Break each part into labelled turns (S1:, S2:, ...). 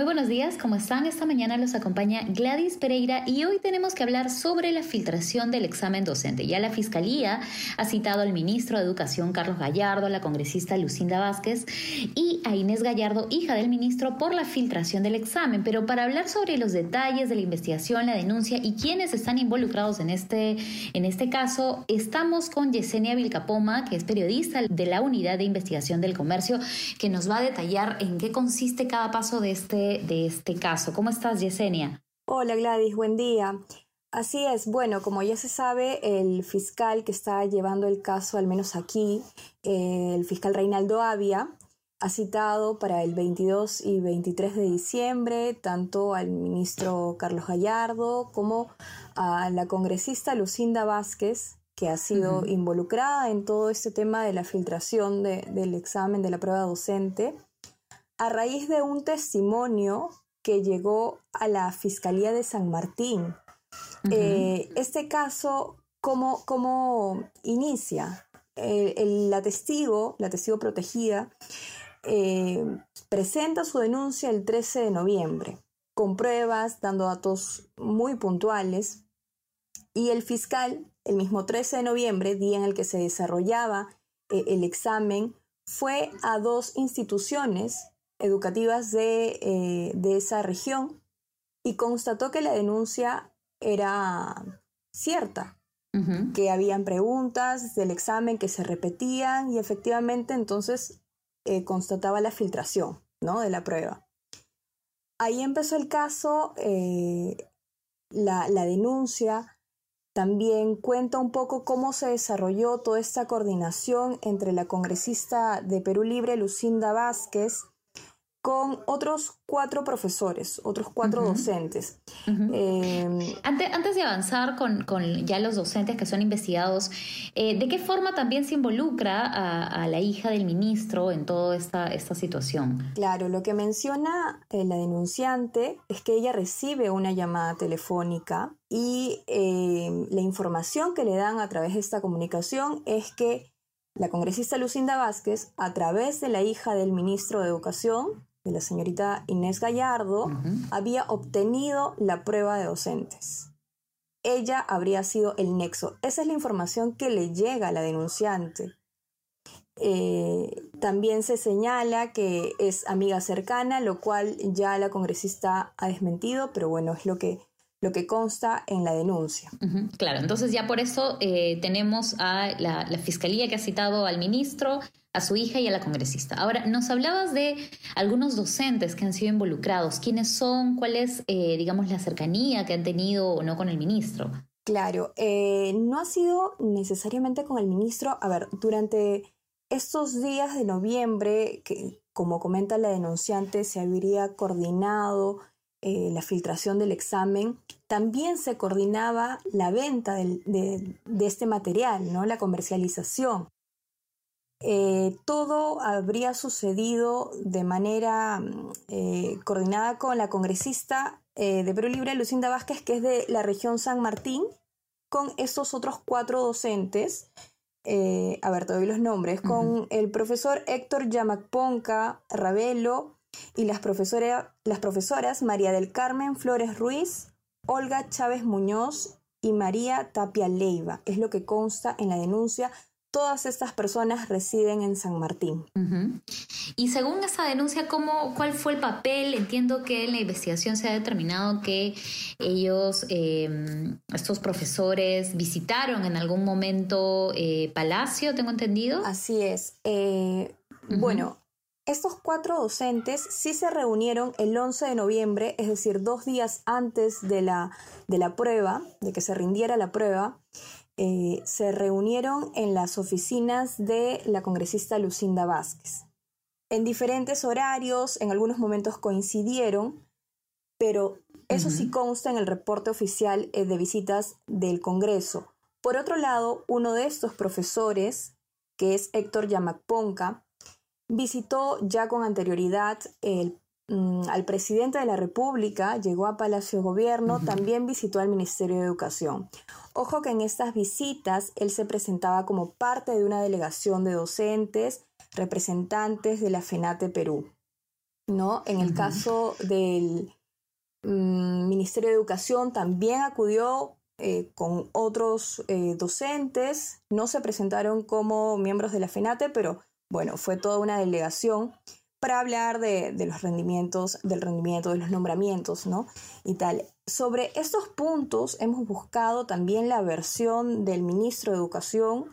S1: Muy buenos días, ¿cómo están? Esta mañana los acompaña Gladys Pereira y hoy tenemos que hablar sobre la filtración del examen docente. Ya la Fiscalía ha citado al ministro de Educación Carlos Gallardo, a la congresista Lucinda Vázquez y a Inés Gallardo, hija del ministro, por la filtración del examen. Pero para hablar sobre los detalles de la investigación, la denuncia y quiénes están involucrados en este, en este caso, estamos con Yesenia Vilcapoma, que es periodista de la Unidad de Investigación del Comercio, que nos va a detallar en qué consiste cada paso de este de este caso. ¿Cómo estás, Yesenia?
S2: Hola, Gladys, buen día. Así es, bueno, como ya se sabe, el fiscal que está llevando el caso, al menos aquí, eh, el fiscal Reinaldo Avia, ha citado para el 22 y 23 de diciembre tanto al ministro Carlos Gallardo como a la congresista Lucinda Vázquez, que ha sido involucrada en todo este tema de la filtración del examen de la prueba docente a raíz de un testimonio que llegó a la Fiscalía de San Martín. Eh, este caso, ¿cómo, cómo inicia? la testigo, la testigo protegida, eh, presenta su denuncia el 13 de noviembre, con pruebas, dando datos muy puntuales, y el fiscal, el mismo 13 de noviembre, día en el que se desarrollaba eh, el examen, fue a dos instituciones educativas eh, de, esa región y constató que la denuncia era cierta, que habían preguntas del examen que se repetían y efectivamente entonces eh, constataba la filtración ¿no? de la prueba. Ahí empezó el caso, eh, la, la denuncia también cuenta un poco cómo se desarrolló toda esta coordinación entre la congresista de Perú Libre, Lucinda Vázquez, con otros cuatro profesores, otros cuatro docentes.
S1: Em, antes, antes, de avanzar con, ya los docentes que son investigados, eh, ¿de qué forma también se involucra a, la hija del ministro en toda esta, esta situación?
S2: Claro, lo que menciona eh, la denunciante es que ella recibe una llamada telefónica y em, la información que le dan a través de esta comunicación es que la congresista Lucinda Vázquez, a través de la hija del ministro de Educación, de la señorita Inés Gallardo había obtenido la prueba de docentes. Ella habría sido el nexo. Esa es la información que le llega a la denunciante. Eh, también se señala que es amiga cercana, lo cual ya la congresista ha desmentido, pero bueno, es lo que lo que consta en la denuncia.
S1: claro, entonces ya por eso eh, tenemos a la, fiscalía que ha citado al ministro, a su hija y a la congresista. Ahora, nos hablabas de algunos docentes que han sido involucrados. ¿Quiénes son? ¿Cuál es, eh, digamos, la cercanía que han tenido o no con el ministro?
S2: Claro, eh, no ha sido necesariamente con el ministro. A ver, durante estos días de noviembre, que como comenta la denunciante, se habría coordinado eh, la filtración del examen, también se coordinaba la venta de, este material, ¿no? la comercialización. Eh, todo habría sucedido de manera mm, eh, coordinada con la congresista de Perú Libre, Lucinda Vázquez, que es de la región San Martín, con estos otros cuatro docentes. a ver, te doy los nombres, con el profesor Héctor Yamacponca Ravelo, y las, las profesoras María del Carmen Flores Ruiz, Olga Chávez Muñoz y María Tapia Leiva. Es lo que consta en la denuncia. Todas estas personas residen en San Martín.
S1: Y según esa denuncia, ¿cómo, ¿cuál fue el papel? Entiendo que en la investigación se ha determinado que ellos, em, estos profesores, visitaron en algún momento eh, Palacio, tengo entendido.
S2: Así es. Eh, bueno, estos cuatro docentes sí se reunieron el 11 de noviembre, es decir, dos días antes de la, de la prueba, de que se rindiera la prueba, eh, se reunieron en las oficinas de la congresista Lucinda Vázquez. En diferentes horarios, en algunos momentos coincidieron, pero eso sí consta en el reporte oficial eh, de visitas del Congreso. Por otro lado, uno de estos profesores, que es Héctor Yamacponca, visitó ya con anterioridad mm, al presidente de la República, llegó a Palacio de Gobierno, también visitó al Ministerio de Educación. Ojo que en estas visitas él se presentaba como parte de una delegación de docentes, representantes de la FENATE Perú. ¿no? En el caso del mm, Ministerio de Educación también acudió eh, con otros eh, docentes, no se presentaron como miembros de la FENATE, pero bueno, fue toda una delegación para hablar de, los rendimientos, del rendimiento, de los nombramientos, ¿no? Y tal. Sobre estos puntos hemos buscado también la versión del ministro de Educación.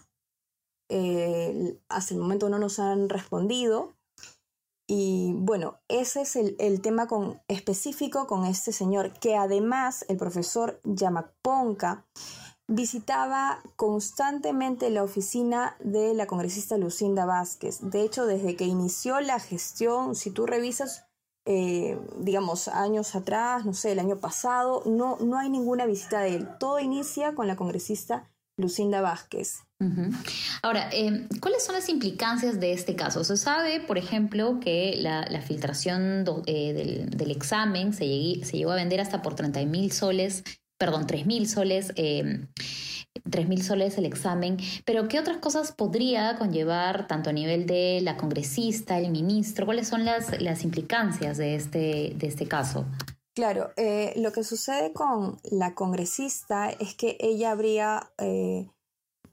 S2: Eh, hasta el momento no nos han respondido. Y bueno, ese es el, tema con, específico con este señor, que además el profesor Yamaponca visitaba constantemente la oficina de la congresista Lucinda Vázquez. De hecho, desde que inició la gestión, si tú revisas, eh, digamos, años atrás, no sé, el año pasado, no, no hay ninguna visita de él. Todo inicia con la congresista Lucinda Vázquez.
S1: Ahora, em, ¿cuáles son las implicancias de este caso? Se sabe, por ejemplo, que la, filtración eh, del, examen se, llegó a vender hasta por 30 mil soles, perdón, 3 mil soles. Eh, mil soles el examen, pero ¿qué otras cosas podría conllevar tanto a nivel de la congresista, el ministro? ¿Cuáles son las, las implicancias de este, de este caso?
S2: Claro, eh, lo que sucede con la congresista es que ella habría eh,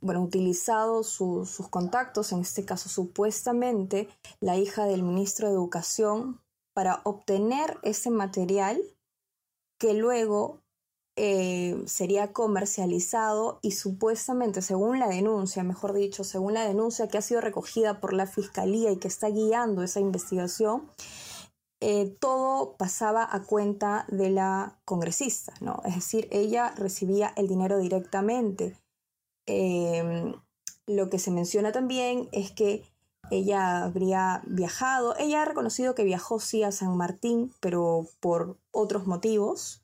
S2: bueno, utilizado sus contactos, en este caso supuestamente la hija del ministro de Educación, para obtener ese material que luego eh, sería comercializado y supuestamente, según la denuncia, mejor dicho, según la denuncia que ha sido recogida por la Fiscalía y que está guiando esa investigación, eh, todo pasaba a cuenta de la congresista, ¿no? Es decir, ella recibía el dinero directamente. Em, lo que se menciona también es que ella habría viajado, ella ha reconocido que viajó sí a San Martín, pero por otros motivos.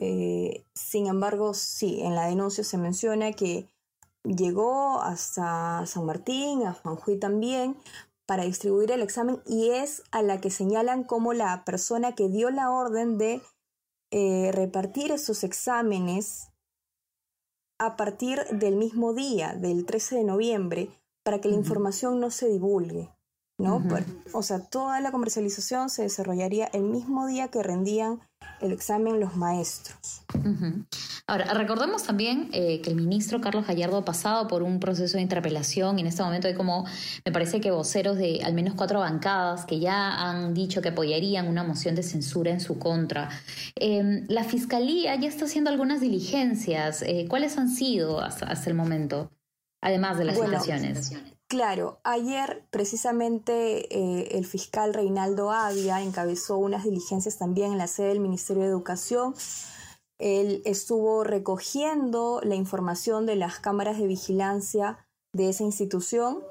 S2: Eh, sin embargo, sí, en la denuncia se menciona que llegó hasta San Martín, a Juanjuy también, para distribuir el examen y es a la que señalan como la persona que dio la orden de eh, repartir esos exámenes a partir del mismo día, del 13 de noviembre, para que la información no se divulgue. ¿no? o sea, toda la comercialización se desarrollaría el mismo día que rendían el examen los maestros.
S1: Ahora, recordemos también eh, que el ministro Carlos Gallardo ha pasado por un proceso de interpelación y en este momento hay como, me parece que voceros de al menos cuatro bancadas que ya han dicho que apoyarían una moción de censura en su contra. Em, la Fiscalía ya está haciendo algunas diligencias. Eh, ¿Cuáles han sido hasta, el momento? Además de las bueno,
S2: Claro, ayer precisamente eh, el fiscal Reinaldo Avia encabezó unas diligencias también en la sede del Ministerio de Educación. Él estuvo recogiendo la información de las cámaras de vigilancia de esa institución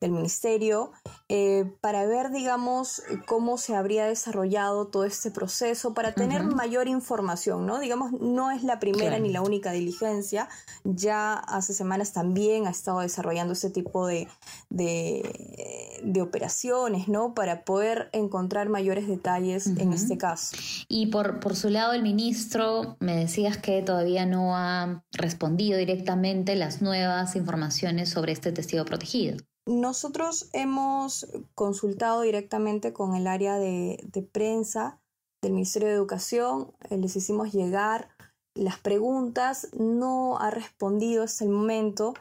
S2: del ministerio eh, para ver, digamos, cómo se habría desarrollado todo este proceso, para tener mayor información, ¿no? Digamos, no es la primera ni la única diligencia, ya hace semanas también ha estado desarrollando este tipo de, de, operaciones, ¿no? Para poder encontrar mayores detalles en este caso.
S1: Y por, por su lado, el ministro, me decías que todavía no ha respondido directamente las nuevas informaciones sobre este testigo protegido.
S2: Nosotros hemos consultado directamente con el área de, prensa del Ministerio de Educación, eh, les hicimos llegar las preguntas, no ha respondido hasta el momento.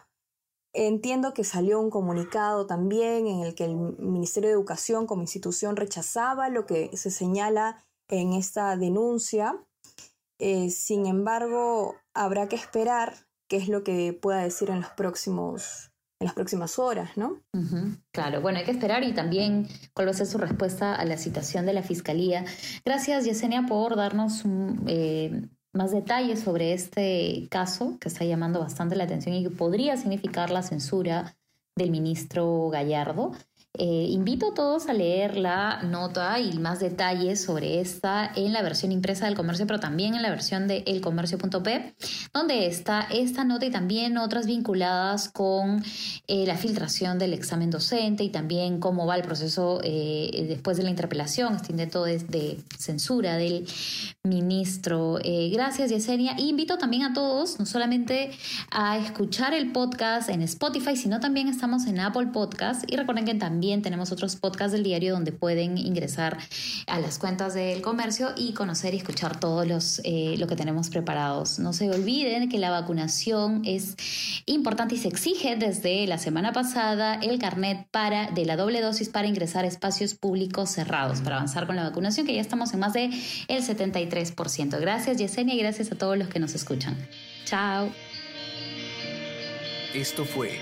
S2: Entiendo que salió un comunicado también en el que el Ministerio de Educación como institución rechazaba lo que se señala en esta denuncia. Eh, sin embargo, habrá que esperar qué es lo que pueda decir en los próximos en las próximas horas, ¿no?
S1: Claro, bueno, hay que esperar y también cuál va a ser su respuesta a la citación de la Fiscalía. Gracias, Yesenia, por darnos eh, más detalles sobre este caso que está llamando bastante la atención y que podría significar la censura del ministro Gallardo. Eh, invito a todos a leer la nota y más detalles sobre esta en la versión impresa del comercio, pero también en la versión de elcomercio.p, donde está esta nota y también otras vinculadas con eh, la filtración del examen docente y también cómo va el proceso eh, después de la interpelación, este intento de, de censura del ministro. gracias, Yesenia. Y invito también a todos, no solamente a escuchar el podcast en Spotify, sino también estamos en Apple Podcast. Y recuerden que también también tenemos otros podcasts del diario donde pueden ingresar a las cuentas del comercio y conocer y escuchar todos los eh, lo que tenemos preparados. No se olviden que la vacunación es importante y se exige desde la semana pasada el carnet para de la doble dosis para ingresar a espacios públicos cerrados para avanzar con la vacunación que ya estamos en más de el 73%. Gracias Yesenia y gracias a todos los que nos escuchan. Chao.
S3: Esto fue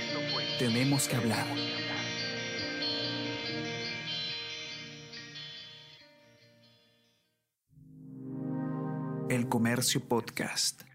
S3: Tenemos que hablar Comercio Podcast.